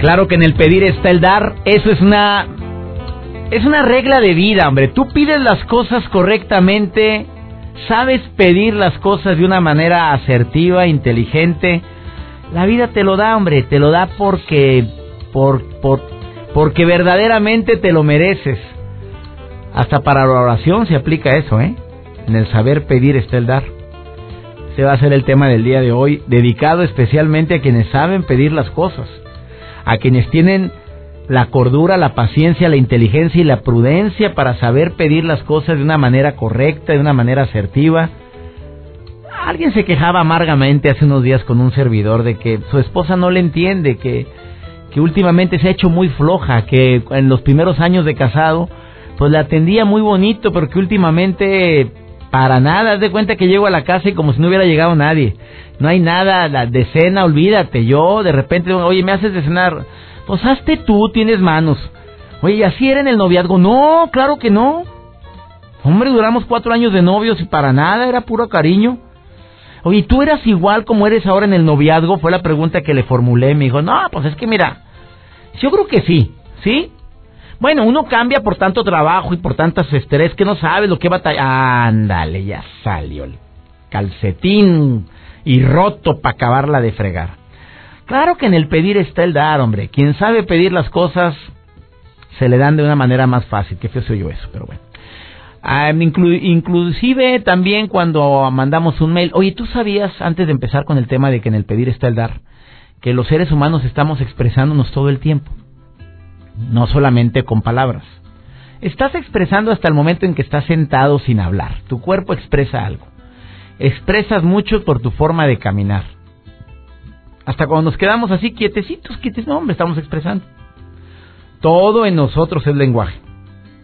Claro que en el pedir está el dar. Eso es una es una regla de vida, hombre. Tú pides las cosas correctamente, sabes pedir las cosas de una manera asertiva, inteligente. La vida te lo da, hombre, te lo da porque por, por porque verdaderamente te lo mereces. Hasta para la oración se aplica eso, ¿eh? En el saber pedir está el dar. Se va a ser el tema del día de hoy, dedicado especialmente a quienes saben pedir las cosas a quienes tienen la cordura, la paciencia, la inteligencia y la prudencia para saber pedir las cosas de una manera correcta, de una manera asertiva. Alguien se quejaba amargamente hace unos días con un servidor de que su esposa no le entiende, que, que últimamente se ha hecho muy floja, que en los primeros años de casado pues le atendía muy bonito, pero que últimamente para nada, haz de cuenta que llego a la casa y como si no hubiera llegado nadie. No hay nada, la de cena, olvídate. Yo de repente, oye, me haces de cenar. Pues hazte tú, tienes manos. Oye, ¿y así era en el noviazgo? No, claro que no. Hombre, duramos cuatro años de novios y para nada, era puro cariño. Oye, ¿tú eras igual como eres ahora en el noviazgo? Fue la pregunta que le formulé. Me dijo, no, pues es que mira, yo creo que sí, ¿sí? Bueno, uno cambia por tanto trabajo y por tantas estrés que no sabe lo que va a... Ándale, ya salió el calcetín y roto para acabarla de fregar. Claro que en el pedir está el dar, hombre. Quien sabe pedir las cosas se le dan de una manera más fácil. Qué feo soy yo eso, pero bueno. Ah, inclusive también cuando mandamos un mail, oye, ¿tú sabías, antes de empezar con el tema de que en el pedir está el dar, que los seres humanos estamos expresándonos todo el tiempo? No solamente con palabras. Estás expresando hasta el momento en que estás sentado sin hablar. Tu cuerpo expresa algo. Expresas mucho por tu forma de caminar. Hasta cuando nos quedamos así quietecitos, quietecitos, no, hombre, estamos expresando. Todo en nosotros es lenguaje.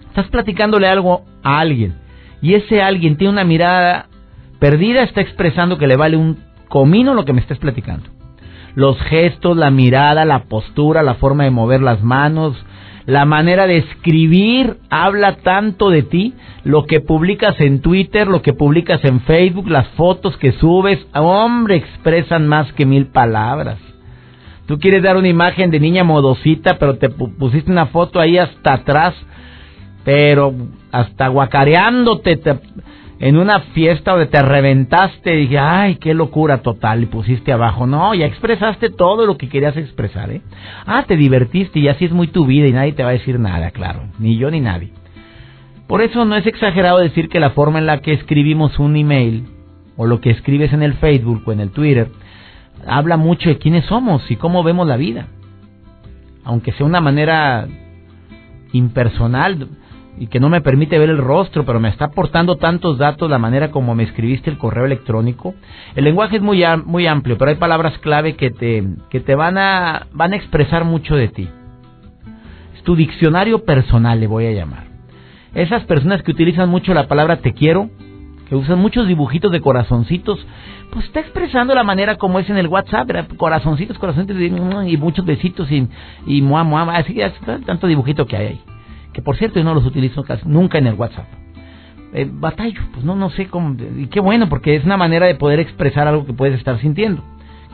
Estás platicándole algo a alguien y ese alguien tiene una mirada perdida, está expresando que le vale un comino lo que me estés platicando los gestos, la mirada, la postura, la forma de mover las manos, la manera de escribir habla tanto de ti, lo que publicas en Twitter, lo que publicas en Facebook, las fotos que subes, hombre, expresan más que mil palabras. Tú quieres dar una imagen de niña modosita, pero te pusiste una foto ahí hasta atrás, pero hasta guacareándote, te, en una fiesta donde te reventaste y dije, ay, qué locura total, y pusiste abajo. No, ya expresaste todo lo que querías expresar, ¿eh? Ah, te divertiste y así es muy tu vida y nadie te va a decir nada, claro, ni yo ni nadie. Por eso no es exagerado decir que la forma en la que escribimos un email o lo que escribes en el Facebook o en el Twitter habla mucho de quiénes somos y cómo vemos la vida. Aunque sea una manera impersonal, y que no me permite ver el rostro, pero me está aportando tantos datos, la manera como me escribiste el correo electrónico. El lenguaje es muy, muy amplio, pero hay palabras clave que te, que te van, a, van a expresar mucho de ti. Es tu diccionario personal, le voy a llamar. Esas personas que utilizan mucho la palabra te quiero, que usan muchos dibujitos de corazoncitos, pues está expresando la manera como es en el WhatsApp, corazoncitos, corazoncitos y, muchos besitos y, y muah, muah, así tanto dibujito que hay ahí que por cierto yo no los utilizo nunca en el WhatsApp. Eh, batallo, pues no, no sé cómo, y qué bueno, porque es una manera de poder expresar algo que puedes estar sintiendo.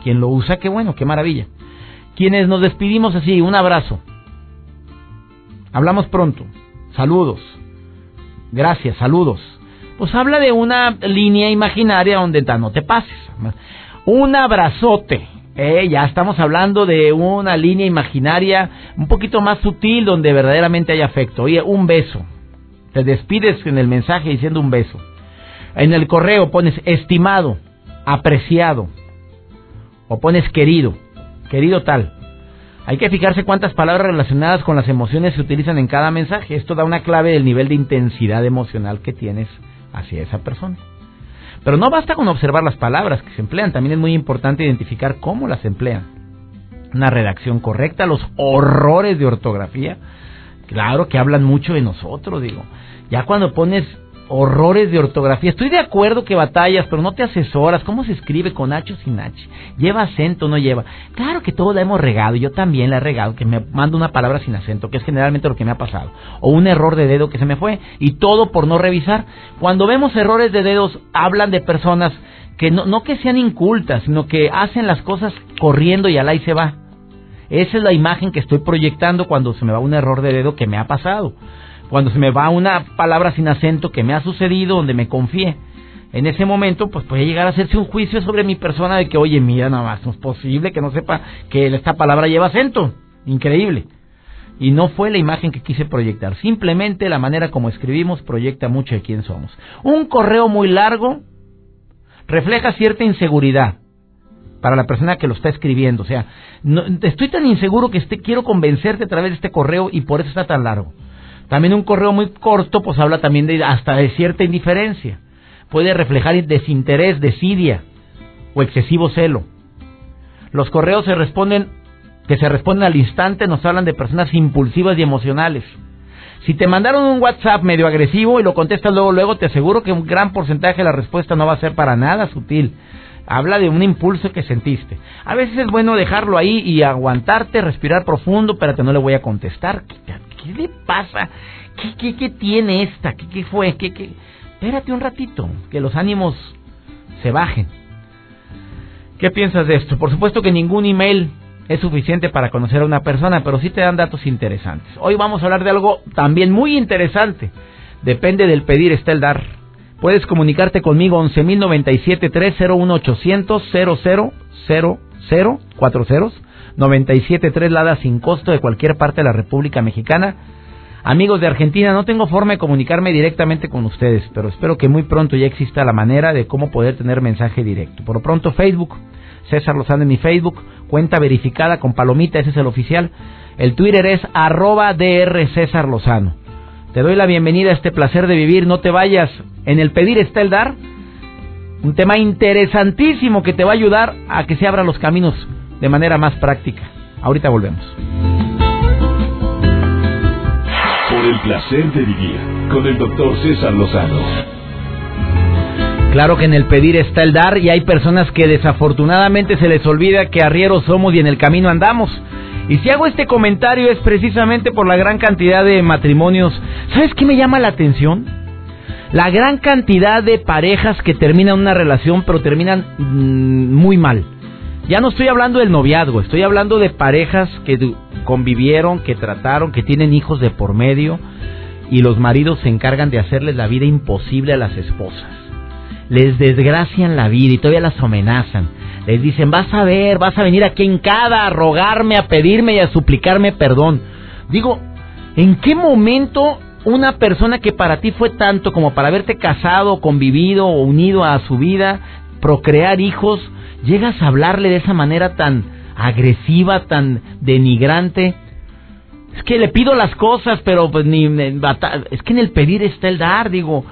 Quien lo usa, qué bueno, qué maravilla. Quienes nos despedimos así, un abrazo. Hablamos pronto. Saludos. Gracias, saludos. Pues habla de una línea imaginaria donde no te pases. Un abrazote eh, ya estamos hablando de una línea imaginaria un poquito más sutil donde verdaderamente hay afecto. Oye, un beso. Te despides en el mensaje diciendo un beso. En el correo pones estimado, apreciado. O pones querido, querido tal. Hay que fijarse cuántas palabras relacionadas con las emociones se utilizan en cada mensaje. Esto da una clave del nivel de intensidad emocional que tienes hacia esa persona. Pero no basta con observar las palabras que se emplean, también es muy importante identificar cómo las emplean. una redacción correcta, los horrores de ortografía, claro que hablan mucho de nosotros, digo. Ya cuando pones horrores de ortografía. Estoy de acuerdo que batallas, pero no te asesoras. ¿Cómo se escribe con H o sin H? ¿Lleva acento o no lleva? Claro que todos la hemos regado. Yo también la he regado, que me mando una palabra sin acento, que es generalmente lo que me ha pasado. O un error de dedo que se me fue. Y todo por no revisar. Cuando vemos errores de dedos, hablan de personas que no, no que sean incultas, sino que hacen las cosas corriendo y al ahí se va. Esa es la imagen que estoy proyectando cuando se me va un error de dedo que me ha pasado cuando se me va una palabra sin acento que me ha sucedido, donde me confié. En ese momento, pues puede llegar a hacerse un juicio sobre mi persona de que, oye, mira, nada más, no es posible que no sepa que esta palabra lleva acento. Increíble. Y no fue la imagen que quise proyectar. Simplemente la manera como escribimos proyecta mucho de quién somos. Un correo muy largo refleja cierta inseguridad para la persona que lo está escribiendo. O sea, no, estoy tan inseguro que este, quiero convencerte a través de este correo y por eso está tan largo. También un correo muy corto pues habla también de hasta de cierta indiferencia. Puede reflejar desinterés, desidia o excesivo celo. Los correos se responden que se responden al instante nos hablan de personas impulsivas y emocionales. Si te mandaron un WhatsApp medio agresivo y lo contestas luego luego, te aseguro que un gran porcentaje de la respuesta no va a ser para nada sutil. Habla de un impulso que sentiste. A veces es bueno dejarlo ahí y aguantarte, respirar profundo, que no le voy a contestar. ¿Qué le pasa? ¿Qué, qué, qué tiene esta? ¿Qué, fue? ¿Qué, qué? Espérate un ratito, que los ánimos se bajen. ¿Qué piensas de esto? Por supuesto que ningún email es suficiente para conocer a una persona, pero sí te dan datos interesantes. Hoy vamos a hablar de algo también muy interesante. Depende del pedir, está el dar. Puedes comunicarte conmigo 11.097 301 800 0000 cuatro ceros 973 Lada sin costo de cualquier parte de la República Mexicana. Amigos de Argentina, no tengo forma de comunicarme directamente con ustedes, pero espero que muy pronto ya exista la manera de cómo poder tener mensaje directo. Por lo pronto, Facebook, César Lozano en mi Facebook, cuenta verificada con palomita, ese es el oficial. El Twitter es arroba DR César Lozano. Te doy la bienvenida a este placer de vivir, no te vayas. En el pedir está el dar. Un tema interesantísimo que te va a ayudar a que se abran los caminos de manera más práctica. Ahorita volvemos. Por el placer de vivir con el doctor César Lozano. Claro que en el pedir está el dar y hay personas que desafortunadamente se les olvida que arrieros somos y en el camino andamos. Y si hago este comentario es precisamente por la gran cantidad de matrimonios. ¿Sabes qué me llama la atención? La gran cantidad de parejas que terminan una relación pero terminan mm, muy mal. Ya no estoy hablando del noviazgo, estoy hablando de parejas que convivieron, que trataron, que tienen hijos de por medio y los maridos se encargan de hacerles la vida imposible a las esposas. Les desgracian la vida y todavía las amenazan. Les dicen, vas a ver, vas a venir aquí en cada a rogarme, a pedirme y a suplicarme perdón. Digo, ¿en qué momento una persona que para ti fue tanto como para haberte casado, convivido o unido a su vida, procrear hijos, llegas a hablarle de esa manera tan agresiva, tan denigrante. Es que le pido las cosas, pero pues ni es que en el pedir está el dar, digo.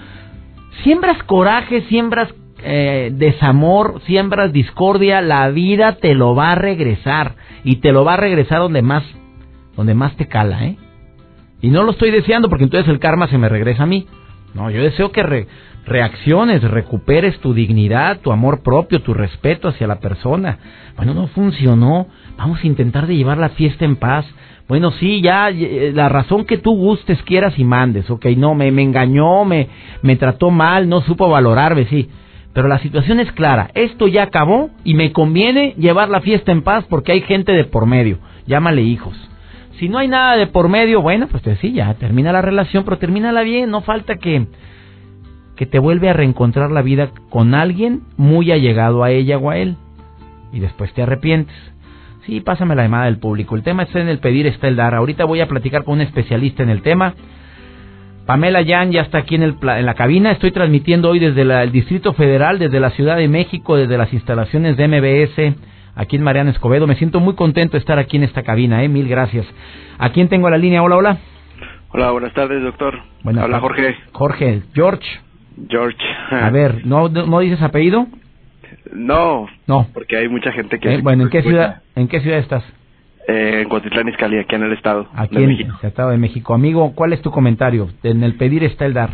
Siembras coraje, siembras eh, desamor, siembras discordia, la vida te lo va a regresar y te lo va a regresar donde más donde más te cala, ¿eh? Y no lo estoy deseando porque entonces el karma se me regresa a mí. No, yo deseo que re, reacciones, recuperes tu dignidad, tu amor propio, tu respeto hacia la persona. Bueno, no funcionó, vamos a intentar de llevar la fiesta en paz. Bueno, sí, ya eh, la razón que tú gustes, quieras y mandes, ok, no, me, me engañó, me, me trató mal, no supo valorarme, sí. Pero la situación es clara, esto ya acabó y me conviene llevar la fiesta en paz porque hay gente de por medio, llámale hijos. Si no hay nada de por medio, bueno, pues sí, ya termina la relación, pero termínala bien, no falta que que te vuelve a reencontrar la vida con alguien muy allegado a ella o a él. Y después te arrepientes. Sí, pásame la llamada del público. El tema está en el pedir, está el dar. Ahorita voy a platicar con un especialista en el tema. Pamela Yan ya está aquí en, el, en la cabina. Estoy transmitiendo hoy desde el Distrito Federal, desde la Ciudad de México, desde las instalaciones de MBS, aquí en Mariana Escobedo. Me siento muy contento de estar aquí en esta cabina. ¿eh? Mil gracias. ¿A quién tengo la línea? Hola, hola. Hola, buenas tardes, doctor. Hola, Jorge. Jorge, George. George. A ver, ¿no, no dices apellido? No. No. Porque hay mucha gente que... Eh, bueno, ¿en qué, ciudad, ¿en qué ciudad estás? Eh, en Cotitlán Izcalli, aquí en el estado aquí de en México. el estado de México. Amigo, ¿cuál es tu comentario? En el pedir está el dar.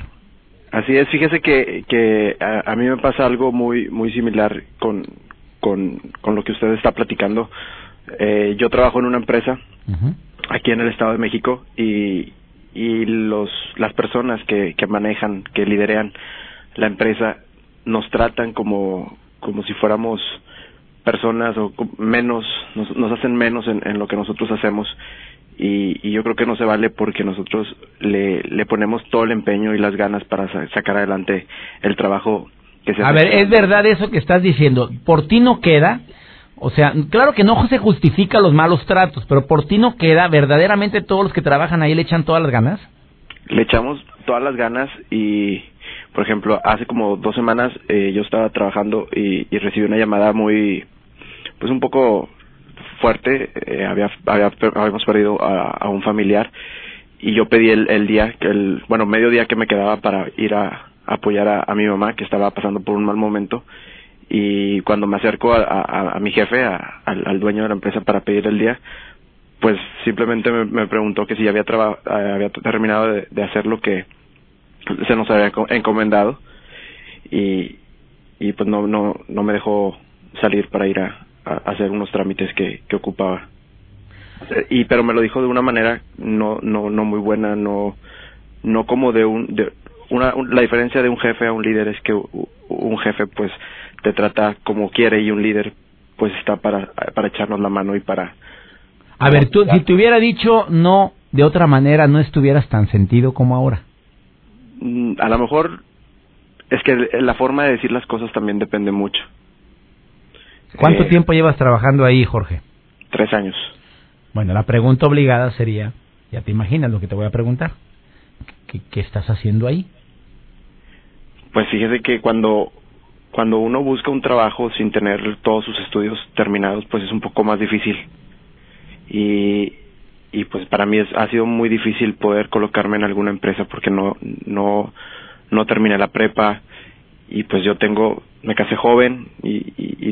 Así es, fíjese que, que a, mí me pasa algo muy muy similar con, con, con lo que usted está platicando. Eh, yo trabajo en una empresa aquí en el Estado de México y, y los las personas que, que manejan, que liderean la empresa nos tratan como como si fuéramos personas o menos nos, nos hacen menos en, en lo que nosotros hacemos y, yo creo que no se vale porque nosotros le, le ponemos todo el empeño y las ganas para sacar adelante el trabajo que se A ver, ¿es verdad eso que estás diciendo? ¿Por ti no queda? O sea, claro que no se justifica los malos tratos, pero por ti no queda, verdaderamente todos los que trabajan ahí le echan todas las ganas. Le echamos todas las ganas y, por ejemplo, hace como dos semanas eh, yo estaba trabajando y, recibí una llamada muy, pues un poco fuerte, eh, había, habíamos perdido a, un familiar y yo pedí el, día, que el, bueno, medio día que me quedaba para ir a, apoyar a, mi mamá que estaba pasando por un mal momento. Y cuando me acerco a, mi jefe, al, dueño de la empresa para pedir el día, pues simplemente me, preguntó que si había, había terminado de, hacer lo que se nos había encomendado y, y pues no, no, no me dejó salir para ir a, hacer unos trámites que, que ocupaba. Y pero me lo dijo de una manera no no no muy buena no no como de un una la diferencia de un jefe a un líder es que un jefe pues te trata como quiere y un líder pues está para para echarnos la mano y para a ver tú si te hubiera dicho no de otra manera no estuvieras tan sentido como ahora a lo mejor es que la forma de decir las cosas también depende mucho ¿Cuánto eh, tiempo llevas trabajando ahí, Jorge? Tres años. Bueno, la pregunta obligada sería, ya te imaginas lo que te voy a preguntar, ¿qué, estás haciendo ahí? Pues fíjese que cuando cuando uno busca un trabajo sin tener todos sus estudios terminados, pues es un poco más difícil. Y, y pues para mí es, ha sido muy difícil poder colocarme en alguna empresa porque no no no terminé la prepa y pues yo tengo me casé joven y,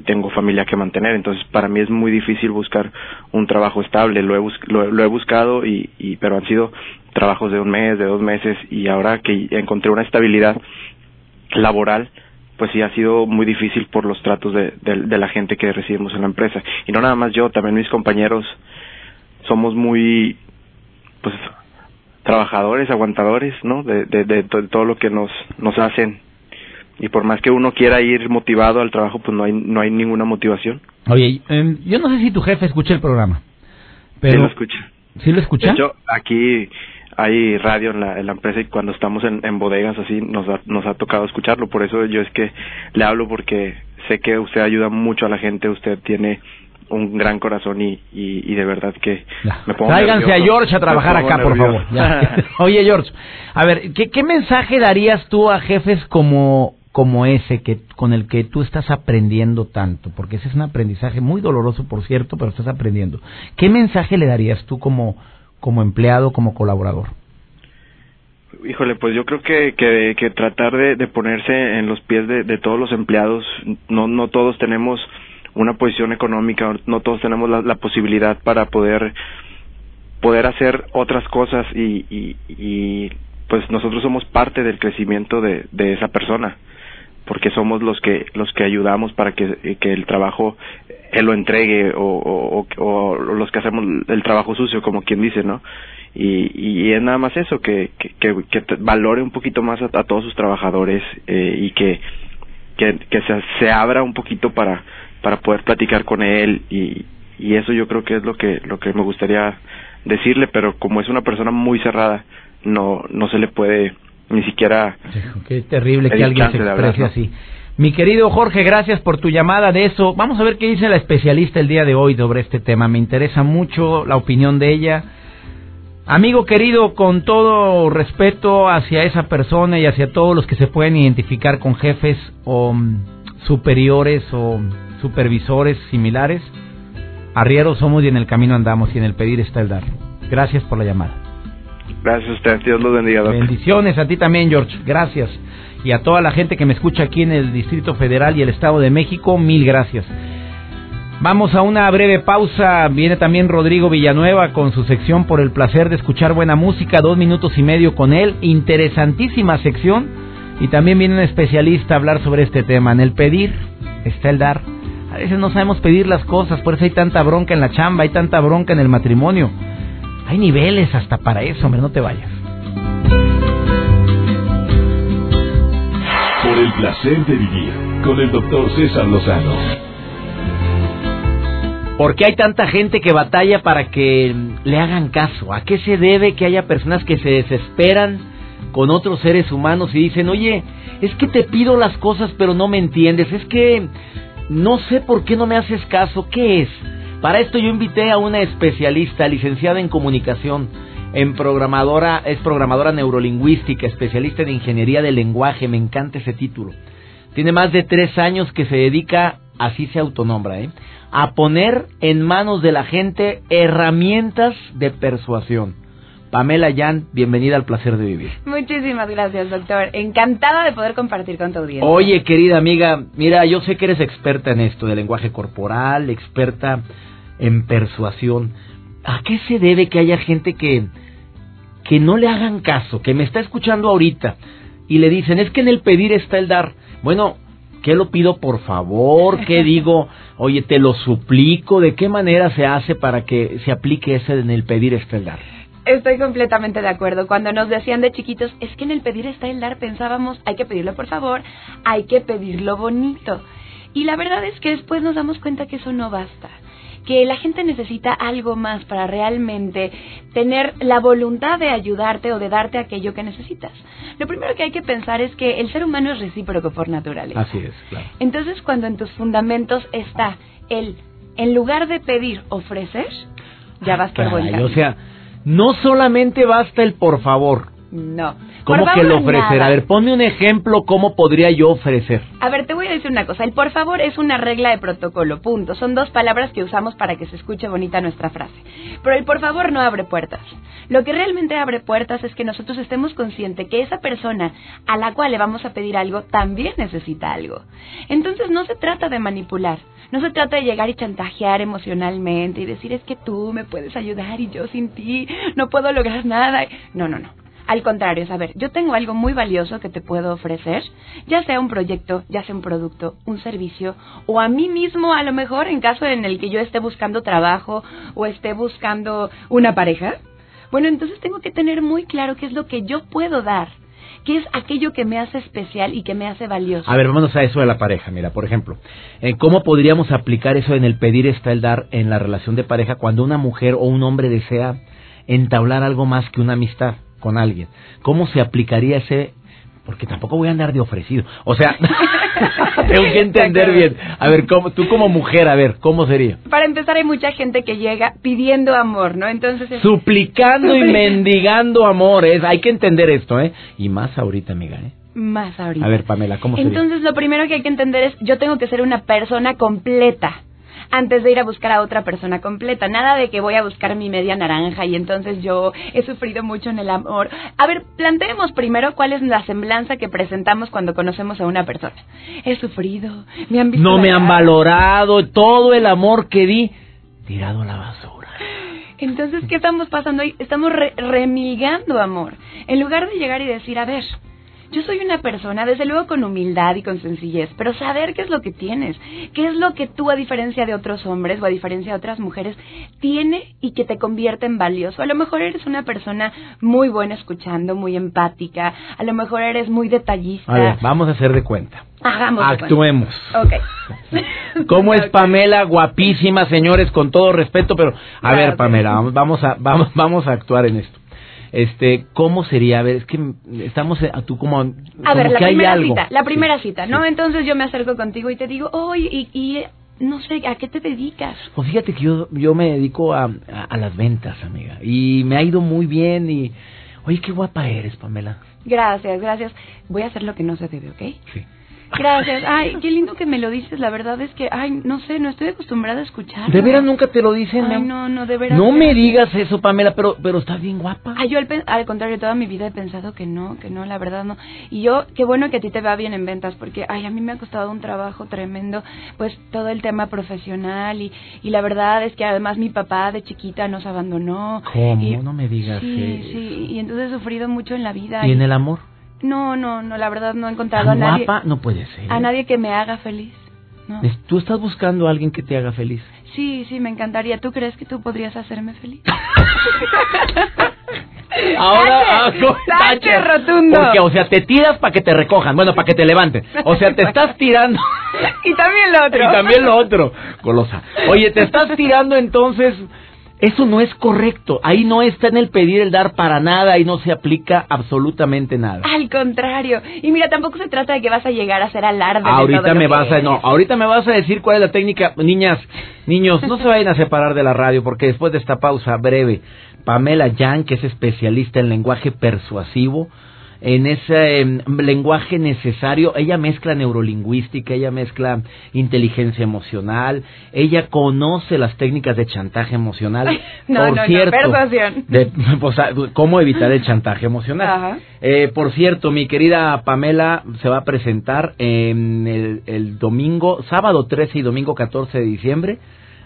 tengo familia que mantener, entonces para mí es muy difícil buscar un trabajo estable, lo he, lo, he buscado, y, pero han sido trabajos de un mes, de dos meses, y ahora que encontré una estabilidad laboral, pues sí ha sido muy difícil por los tratos de, de, la gente que recibimos en la empresa. Y no nada más yo, también mis compañeros somos muy, pues, trabajadores, aguantadores, ¿no? De, de, de, todo lo que nos, nos hacen y por más que uno quiera ir motivado al trabajo, pues no hay, no hay ninguna motivación. Oye, em, yo no sé si tu jefe escucha el programa. Pero... Sí lo escucha. ¿Sí lo escucha? De aquí hay radio en la, en la empresa y cuando estamos en, en bodegas así nos ha, nos ha tocado escucharlo. Por eso yo es que le hablo porque sé que usted ayuda mucho a la gente, usted tiene un gran corazón y, y, de verdad que me pongo Tráiganse a George a trabajar acá, por favor. Oye, George, a ver, ¿qué, ¿qué mensaje darías tú a jefes como como ese que con el que tú estás aprendiendo tanto, porque ese es un aprendizaje muy doloroso, por cierto, pero estás aprendiendo. ¿Qué mensaje le darías tú como como empleado, como colaborador? Híjole, pues yo creo que, que, que tratar de, de, ponerse en los pies de, de, todos los empleados, no, no todos tenemos una posición económica, no todos tenemos la, posibilidad para poder poder hacer otras cosas y, y, pues nosotros somos parte del crecimiento de, esa persona porque somos los que los que ayudamos para que, que el trabajo él lo entregue o, o, los que hacemos el trabajo sucio como quien dice no y, y es nada más eso que que, que, valore un poquito más a, todos sus trabajadores eh, y que que, que se, se abra un poquito para para poder platicar con él y, y eso yo creo que es lo que lo que me gustaría decirle pero como es una persona muy cerrada no no se le puede ni siquiera... Qué terrible que alguien se exprese así. Mi querido Jorge, gracias por tu llamada de eso. Vamos a ver qué dice la especialista el día de hoy sobre este tema. Me interesa mucho la opinión de ella. Amigo querido, con todo respeto hacia esa persona y hacia todos los que se pueden identificar con jefes o mm, superiores o supervisores similares, arrieros somos y en el camino andamos y en el pedir está el dar. Gracias por la llamada. Gracias a usted, Dios los bendiga. Bendiciones a ti también, George. Gracias. Y a toda la gente que me escucha aquí en el Distrito Federal y el Estado de México, mil gracias. Vamos a una breve pausa. Viene también Rodrigo Villanueva con su sección por el placer de escuchar buena música. Dos minutos y medio con él. Interesantísima sección. Y también viene un especialista a hablar sobre este tema. En el pedir está el dar. A veces no sabemos pedir las cosas, por eso hay tanta bronca en la chamba, hay tanta bronca en el matrimonio. Hay niveles hasta para eso, hombre, no te vayas. Por el placer de vivir con el doctor César Lozano. ¿Por qué hay tanta gente que batalla para que le hagan caso? ¿A qué se debe que haya personas que se desesperan con otros seres humanos y dicen, oye, es que te pido las cosas pero no me entiendes, es que no sé por qué no me haces caso, ¿qué es? Para esto yo invité a una especialista, licenciada en comunicación, en programadora, es programadora neurolingüística, especialista en ingeniería del lenguaje, me encanta ese título. Tiene más de tres años que se dedica, así se autonombra, ¿eh? a poner en manos de la gente herramientas de persuasión. Pamela Yan, bienvenida al placer de vivir. Muchísimas gracias, doctor. Encantada de poder compartir con tu audiencia. Oye, querida amiga, mira, yo sé que eres experta en esto de lenguaje corporal, experta en persuasión. ¿A qué se debe que haya gente que que no le hagan caso, que me está escuchando ahorita y le dicen, "Es que en el pedir está el dar"? Bueno, ¿qué lo pido por favor? ¿Qué digo? Oye, te lo suplico, ¿de qué manera se hace para que se aplique ese en el pedir está el dar? Estoy completamente de acuerdo. Cuando nos decían de chiquitos, es que en el pedir está el dar, pensábamos, hay que pedirlo por favor, hay que pedirlo bonito. Y la verdad es que después nos damos cuenta que eso no basta que la gente necesita algo más para realmente tener la voluntad de ayudarte o de darte aquello que necesitas. Lo primero que hay que pensar es que el ser humano es recíproco por naturaleza. Así es, claro. Entonces, cuando en tus fundamentos está el, en lugar de pedir, ofrecer, ya vas por buen camino. O sea, no solamente basta el por favor. No. ¿Cómo que lo ofrecer? nada. A ver, ponme un ejemplo cómo podría yo ofrecer. A ver, te voy a decir una cosa. El por favor es una regla de protocolo, punto. Son dos palabras que usamos para que se escuche bonita nuestra frase. Pero el por favor no abre puertas. Lo que realmente abre puertas es que nosotros estemos conscientes que esa persona a la cual le vamos a pedir algo también necesita algo. Entonces no se trata de manipular. No se trata de llegar y chantajear emocionalmente y decir es que tú me puedes ayudar y yo sin ti no puedo lograr nada. No, no, no. Al contrario, es, yo tengo algo muy valioso que te puedo ofrecer, ya sea un proyecto, ya sea un producto, un servicio, o a mí mismo a lo mejor en caso en el que yo esté buscando trabajo o esté buscando una pareja. Bueno, entonces tengo que tener muy claro qué es lo que yo puedo dar, qué es aquello que me hace especial y que me hace valioso. A ver, vámonos a eso de la pareja. Mira, por ejemplo, eh, ¿cómo podríamos aplicar eso en el pedir está el dar en la relación de pareja cuando una mujer o un hombre desea entablar algo más que una amistad con alguien? ¿Cómo se aplicaría ese? Porque tampoco voy a andar de ofrecido. O sea, tengo que entender bien. A ver, ¿cómo, tú como mujer, a ver, ¿cómo sería? Para empezar, hay mucha gente que llega pidiendo amor, ¿no? Entonces, es- Suplicando y mendigando amores. Hay que entender esto, ¿eh? Y más ahorita, amiga, ¿eh? más ahorita. A ver, Pamela, ¿cómo sería? Entonces, lo primero que hay que entender es, yo tengo que ser una persona completa antes de ir a buscar a otra persona completa. Nada de que voy a buscar mi media naranja y entonces yo he sufrido mucho en el amor. A ver, planteemos primero cuál es la semblanza que presentamos cuando conocemos a una persona. He sufrido, me han visto No me han valorado todo el amor que di tirado a la basura. Entonces, ¿qué estamos pasando ahí? Estamos re- remilgando amor. En lugar de llegar y decir, a ver, yo soy una persona, desde luego con humildad y con sencillez, pero saber qué es lo que tienes, qué es lo que tú, a diferencia de otros hombres o a diferencia de otras mujeres, tiene y que te convierte en valioso. A lo mejor eres una persona muy buena escuchando, muy empática, a lo mejor eres muy detallista. A ver, vamos a hacer de cuenta. Hagamos. cuenta. Actuemos. Ok. ¿Cómo es. Pamela? Guapísima, señores, con todo respeto, pero a ver. Pamela, vamos a vamos vamos a actuar en esto. Este, ¿cómo sería? A ver, es que estamos eh, tú como A como ver, la que hay primera algo. cita, la primera Sí, cita, sí. ¿no? Entonces yo me acerco contigo y te digo, oye, y, y, no sé, ¿a qué te dedicas? Pues fíjate que yo yo me dedico a, a, a las ventas, amiga, y me ha ido muy bien y oye, qué guapa eres, Pamela. Gracias, gracias. Voy a hacer lo que no se debe, ¿ok? Sí. Gracias. Ay, qué lindo que me lo dices. La verdad es que, ay, no sé, no estoy acostumbrada a escuchar. ¿De veras nunca te lo dicen? Ay, no, no, de veras. No me digas eso, Pamela, pero, pero estás bien guapa. Ay, yo al, contrario, toda mi vida he pensado que no, que no, la verdad no. Y yo, qué bueno que a ti te va bien en ventas, porque, ay, a mí me ha costado un trabajo tremendo, pues todo el tema profesional y, y la verdad es que además mi papá de chiquita nos abandonó. ¿Cómo? Y- No me digas Sí, eso. sí, y entonces he sufrido mucho en la vida. ¿Y en el amor? No, no, no, la verdad no he encontrado ¿Tan a nadie, guapa? No puede ser. a nadie que me haga feliz. No. Tú estás buscando a alguien que te haga feliz. Sí, sí, me encantaría. ¿Tú crees que tú podrías hacerme feliz? Ahora, ah, tache rotundo. Porque, o sea, te tiras para que te recojan, bueno, para que te levanten. O sea, te estás tirando. y también lo otro. y también lo otro, golosa. Oye, te estás tirando entonces. Eso no es correcto. Ahí no está en el pedir el dar para nada. Ahí no se aplica absolutamente nada. Al contrario. Y mira, tampoco se trata de que vas a llegar a hacer alarde. de todo Ahorita lo me que vas a eres. no, ahorita me vas a decir cuál es la técnica, niñas, niños, no se vayan a separar de la radio porque después de esta pausa breve, Pamela Yang, que es especialista en lenguaje persuasivo, en ese em, lenguaje necesario, ella mezcla neurolingüística, ella mezcla inteligencia emocional, ella conoce las técnicas de chantaje emocional. No, Por no, no, cierto, persuasión. de- pues, cómo evitar el chantaje emocional. Ajá. Eh, por cierto, mi querida Pamela se va a presentar en el, el domingo, sábado 13 y domingo 14 de diciembre,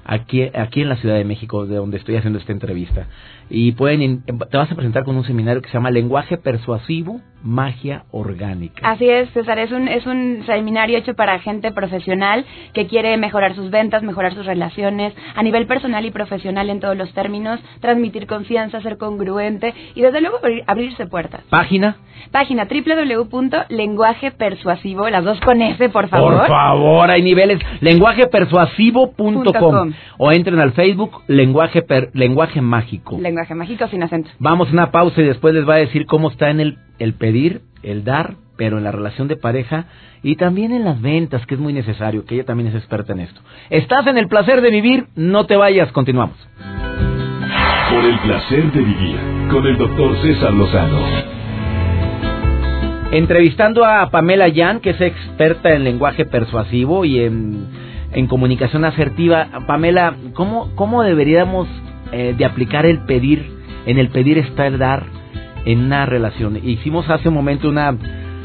aquí, aquí en la Ciudad de México, de donde estoy haciendo esta entrevista. Y pueden, te vas a presentar con un seminario que se llama Lenguaje Persuasivo, Magia Orgánica. Así es, César, es un, es un seminario hecho para gente profesional que quiere mejorar sus ventas, mejorar sus relaciones a nivel personal y profesional en todos los términos, transmitir confianza, ser congruente y desde luego abrir- abrirse puertas. Página. Página www.lenguajepersuasivo, las dos con S, por favor. Por favor, hay niveles. Lenguajepersuasivo.com com. o entren al Facebook Lenguaje, per- lenguaje Mágico. Lenguaje mágico sin acento. Vamos a una pausa y después les va a decir cómo está en el, el pedir, el dar, pero en la relación de pareja y también en las ventas, que es muy necesario, que ella también es experta en esto. Estás en el placer de vivir, no te vayas, continuamos. Por el placer de vivir con el doctor César Lozano. Entrevistando a Pamela Yan, que es experta en lenguaje persuasivo y en, en comunicación asertiva. Pamela, ¿cómo, cómo deberíamos eh, de aplicar el pedir? En el pedir está el dar en una relación. Hicimos hace un momento una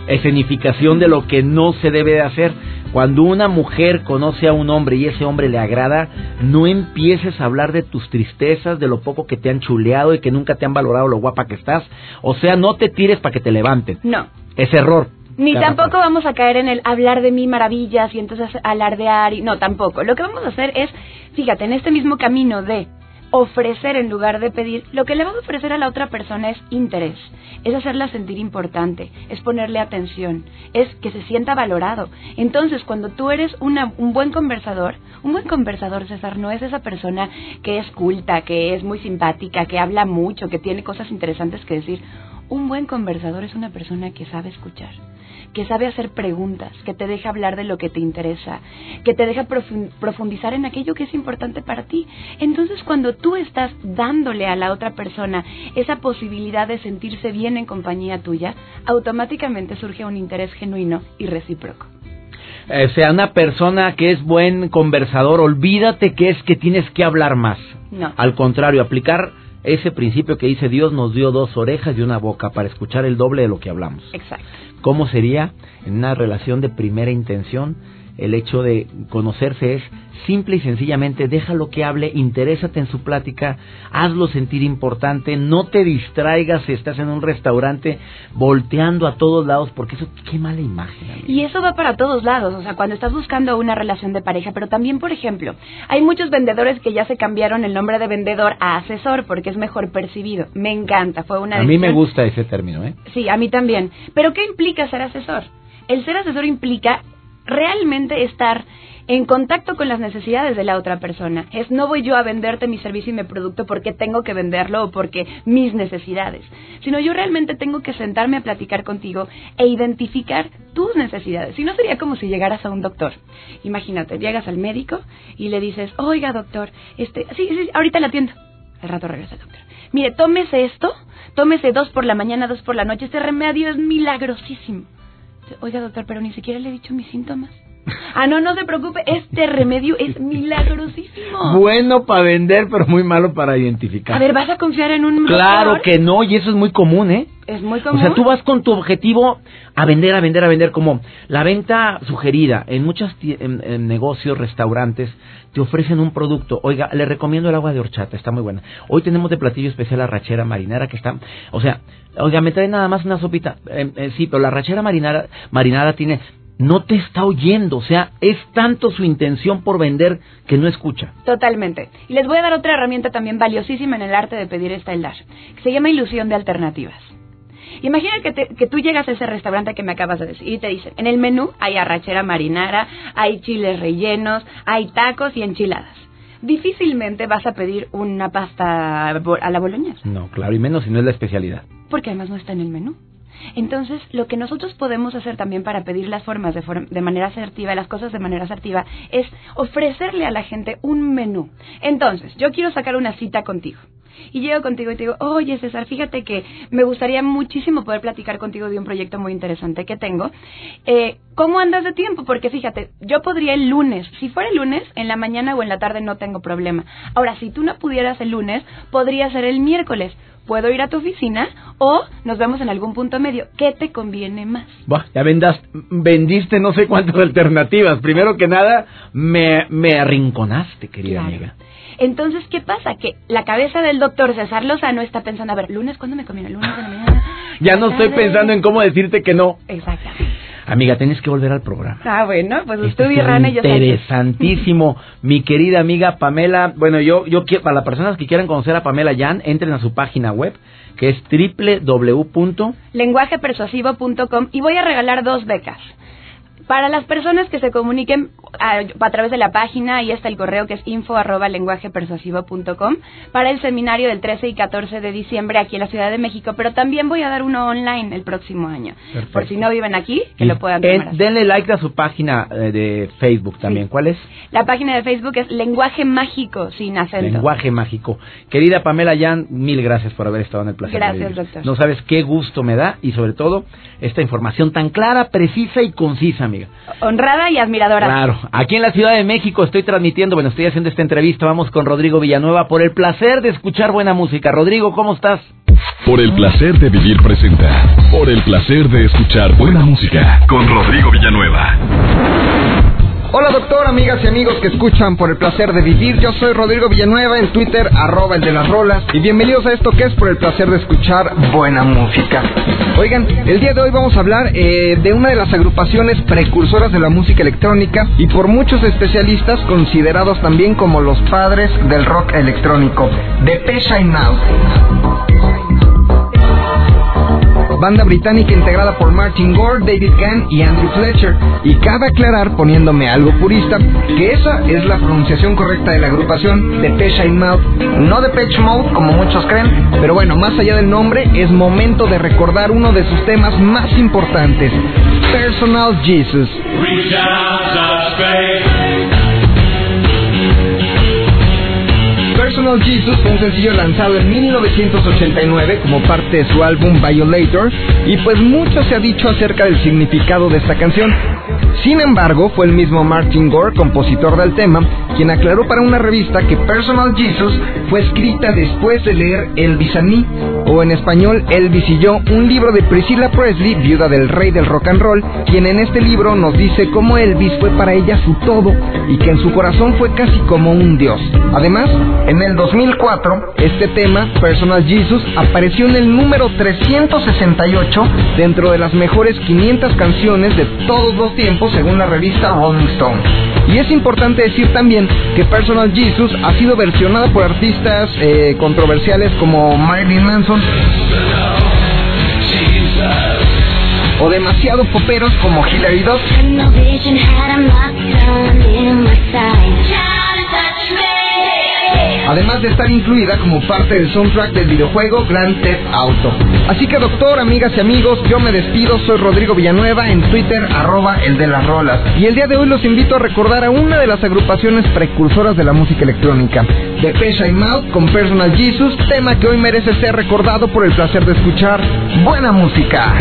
escenificación de lo que no se debe de hacer. Cuando una mujer conoce a un hombre y ese hombre le agrada, no empieces a hablar de tus tristezas, de lo poco que te han chuleado y que nunca te han valorado lo guapa que estás. O sea, no te tires para que te levanten. No. Es error. Ni tampoco vamos a caer en el hablar de mí maravillas y entonces alardear y no, tampoco. Lo que vamos a hacer es, fíjate, en este mismo camino de ofrecer en lugar de pedir, lo que le vas a ofrecer a la otra persona es interés, es hacerla sentir importante, es ponerle atención, es que se sienta valorado. Entonces, cuando tú eres una- un buen conversador, un buen conversador, César, no es esa persona que es culta, que es muy simpática, que habla mucho, que tiene cosas interesantes que decir. Un buen conversador es una persona que sabe escuchar, que sabe hacer preguntas, que te deja hablar de lo que te interesa, que te deja profun- profundizar en aquello que es importante para ti. Entonces, cuando tú estás dándole a la otra persona esa posibilidad de sentirse bien en compañía tuya, automáticamente surge un interés genuino y recíproco. Eh, sea una persona que es buen conversador, olvídate que es que tienes que hablar más. No. Al contrario, aplicar ese principio que dice Dios nos dio dos orejas y una boca para escuchar el doble de lo que hablamos. Exacto. ¿Cómo sería en una relación de primera intención? El hecho de conocerse es simple y sencillamente déjalo que hable, interésate en su plática, hazlo sentir importante, no te distraigas si estás en un restaurante volteando a todos lados porque eso qué mala imagen. Y eso va para todos lados, o sea, cuando estás buscando una relación de pareja, pero también, por ejemplo, hay muchos vendedores que ya se cambiaron el nombre de vendedor a asesor porque es mejor percibido. Me encanta, fue una A mí me decisión- gusta ese término, ¿eh? Sí, a mí también. Pero ¿qué implica ser asesor? El ser asesor implica realmente estar en contacto con las necesidades de la otra persona. Es no voy yo a venderte mi servicio y mi producto porque tengo que venderlo o porque mis necesidades, sino yo realmente tengo que sentarme a platicar contigo e identificar tus necesidades. Si no sería como si llegaras a un doctor. Imagínate, llegas al médico y le dices, "Oiga, doctor, este, sí, sí, ahorita la atiendo." Al rato regresa el doctor. Mire, tómese esto, tómese dos por la mañana, dos por la noche. Este remedio es milagrosísimo. Oiga, doctor, pero ni siquiera le he dicho mis síntomas. Ah, no, no se preocupe, este remedio es milagrosísimo. Bueno para vender, pero muy malo para identificar. A ver, ¿vas a confiar en un Claro que no, y eso es muy común, ¿eh? Es muy común. O sea, tú vas con tu objetivo a vender, a vender, a vender, como la venta sugerida. En muchos en- en negocios, restaurantes, te ofrecen un producto. Oiga, le recomiendo el agua de horchata, está muy buena. Hoy tenemos de platillo especial la rachera marinara, que está... O sea, oiga, me trae nada más una sopita. Eh, eh, sí, pero la rachera marinara, marinara tiene... No te está oyendo, o sea, es tanto su intención por vender que no escucha. Totalmente. Y les voy a dar otra herramienta también valiosísima en el arte de pedir esta el dar, que se llama ilusión de alternativas. Imagina que, te- que tú llegas a ese restaurante que me acabas de decir y te dicen, en el menú hay arrachera marinara, hay chiles rellenos, hay tacos y enchiladas. Difícilmente vas a pedir una pasta a la boloñesa, No, claro, y menos si no es la especialidad. porque además no está en el menú. Entonces, lo que nosotros podemos hacer también para pedir las formas de, form- de manera asertiva, las cosas de manera asertiva, es ofrecerle a la gente un menú. Entonces, yo quiero sacar una cita contigo. Y llego contigo y te digo, oye César, fíjate que me gustaría muchísimo poder platicar contigo de un proyecto muy interesante que tengo. Eh, ¿Cómo andas de tiempo? Porque fíjate, yo podría el lunes. Si fuera el lunes, en la mañana o en la tarde no tengo problema. Ahora, si tú no pudieras el lunes, podría ser el miércoles. Puedo ir a tu oficina o nos vemos en algún punto medio. ¿Qué te conviene más? Buah, ya vendas, vendiste no sé cuántas alternativas. Primero que nada, me, me arrinconaste, querida Claro. amiga. Entonces, ¿qué pasa? Que la cabeza del doctor César Lozano está pensando, a ver, lunes, ¿cuándo me conviene? Lunes en la mañana. Ya no estoy pensando en cómo decirte que no. Exactamente. Amiga, tienes que volver al programa. Ah, bueno, pues usted Rana y yo interesantísimo, mi querida amiga Pamela. Bueno, yo, yo quiero, para las personas que quieran conocer a Pamela Jan, entren a su página web, que es www. lenguajepersuasivo.com y voy a regalar dos becas. Para las personas que se comuniquen a, a través de la página, ahí está el correo que es info arroba lenguajepersuasivo.com para el seminario del 13 y 14 de diciembre aquí en la Ciudad de México, pero también voy a dar uno online el próximo año. Perfecto. Por si no viven aquí, que Y lo puedan tomar. así. denle like a su página eh, de Facebook también. Sí. ¿Cuál es? La página de Facebook es Lenguaje Mágico sin acento. Lenguaje mágico. Querida Pamela Jan, mil gracias por haber estado en el placer. Gracias, doctor. No sabes qué gusto me da y sobre todo esta información tan clara, precisa y concisa, amiga. Honrada y admiradora. Claro, aquí en la Ciudad de México estoy transmitiendo, bueno, estoy haciendo esta entrevista, vamos con Rodrigo Villanueva por el placer de escuchar buena música. Rodrigo, ¿cómo estás? Por el placer de vivir presenta. Por el placer de escuchar buena música. Con Rodrigo Villanueva. Hola doctor, amigas y amigos que escuchan por el placer de vivir. Yo soy Rodrigo Villanueva en Twitter, arroba el de las rolas. Y bienvenidos a esto que es por el placer de escuchar buena música. Oigan, el día de hoy vamos a hablar eh, de una de las agrupaciones precursoras de la música electrónica y por muchos especialistas considerados también como los padres del rock electrónico, Depeche Mode. Banda británica integrada por Martin Gore, David Gann y Andrew Fletcher. Y cabe aclarar, poniéndome algo purista, que esa es la pronunciación correcta de la agrupación Depeche Mode. No Depeche Mode, como muchos creen, pero bueno, más allá del nombre, es momento de recordar uno de sus temas más importantes, Personal Jesus. Personal Jesus fue un sencillo lanzado en 1989 como parte de su álbum Violator y pues mucho se ha dicho acerca del significado de esta canción. Sin embargo, fue el mismo Martin Gore, compositor del tema, quien aclaró para una revista que Personal Jesus fue escrita después de leer Elvis and Me, o en español Elvis y yo, un libro de Priscilla Presley, viuda del rey del rock and roll, quien en este libro nos dice cómo Elvis fue para ella su todo y que en su corazón fue casi como un dios. Además, en el 2004, este tema, Personal Jesus, apareció en el número 368 dentro de las mejores 500 canciones de todos los tiempos según la revista Rolling Stone. Y es importante decir también que Personal Jesus ha sido versionada por artistas eh, controversiales como Marilyn Manson o demasiado poperos como Hilary Duff. Además de estar incluida como parte del soundtrack del videojuego Grand Theft Auto. Así que doctor, amigas y amigos, yo me despido, soy Rodrigo Villanueva en Twitter, arroba el de las rolas. Y el día de hoy los invito a recordar a una de las agrupaciones precursoras de la música electrónica, Depeche Mode con Personal Jesus, tema que hoy merece ser recordado por el placer de escuchar buena música.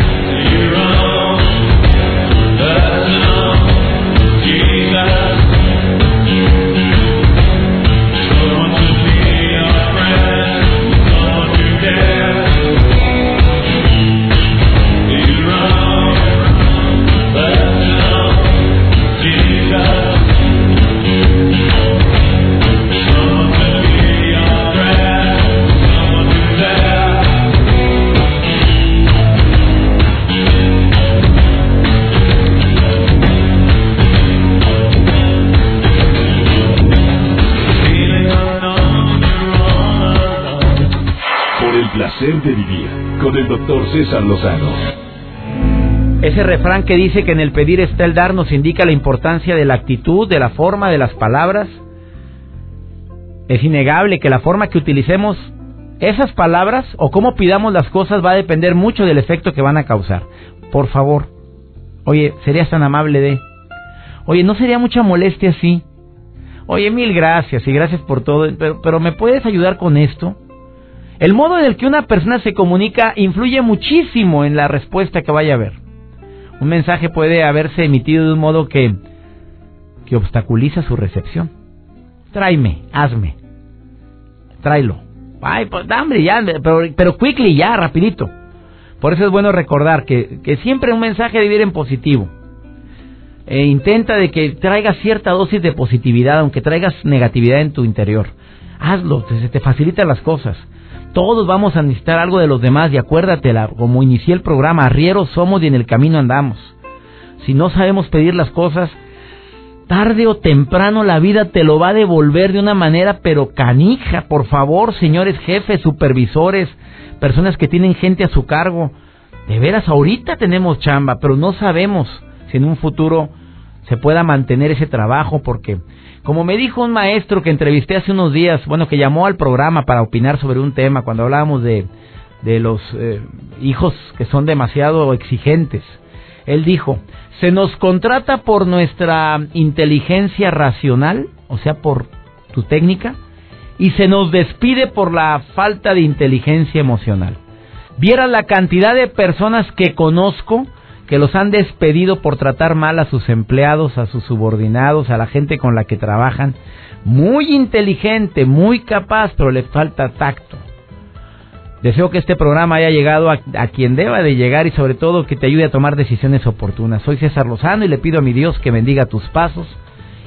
Con el doctor César Lozano. Ese refrán que dice que en el pedir está el dar nos indica la importancia de la actitud, de la forma, de las palabras. Es innegable que la forma que utilicemos esas palabras o cómo pidamos las cosas va a depender mucho del efecto que van a causar. Por favor, oye, serías tan amable de... Oye, ¿no sería mucha molestia así? Oye, mil gracias y gracias por todo, pero, pero ¿me puedes ayudar con esto? El modo en el que una persona se comunica influye muchísimo en la respuesta que vaya a haber. Un mensaje puede haberse emitido de un modo que, que obstaculiza su recepción. Tráeme, hazme. Tráelo. Ay, pues, hombre, ya, pero, pero quickly, ya, rapidito. Por eso es bueno recordar que, que siempre un mensaje debe ir en positivo. E intenta de que traiga cierta dosis de positividad, aunque traigas negatividad en tu interior. Hazlo, se te facilitan las cosas. Todos vamos a necesitar algo de los demás y acuérdate, como inicié el programa, arrieros somos y en el camino andamos. Si no sabemos pedir las cosas, tarde o temprano la vida te lo va a devolver de una manera pero canija. Por favor, señores jefes, supervisores, personas que tienen gente a su cargo. De veras, ahorita tenemos chamba, pero no sabemos si en un futuro se pueda mantener ese trabajo porque como me dijo un maestro que entrevisté hace unos días, bueno, que llamó al programa para opinar sobre un tema cuando hablábamos de, de los eh, hijos que son demasiado exigentes. Él dijo, se nos contrata por nuestra inteligencia racional, o sea, por tu técnica, y se nos despide por la falta de inteligencia emocional. Viera la cantidad de personas que conozco que los han despedido por tratar mal a sus empleados, a sus subordinados, a la gente con la que trabajan. Muy inteligente, muy capaz, pero le falta tacto. Deseo que este programa haya llegado a, quien deba de llegar y sobre todo que te ayude a tomar decisiones oportunas. Soy César Lozano y le pido a mi Dios que bendiga tus pasos.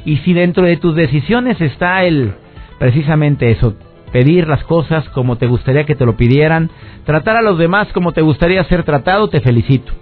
Y si dentro de tus decisiones está el precisamente eso, pedir las cosas como te gustaría que te lo pidieran, tratar a los demás como te gustaría ser tratado, te felicito.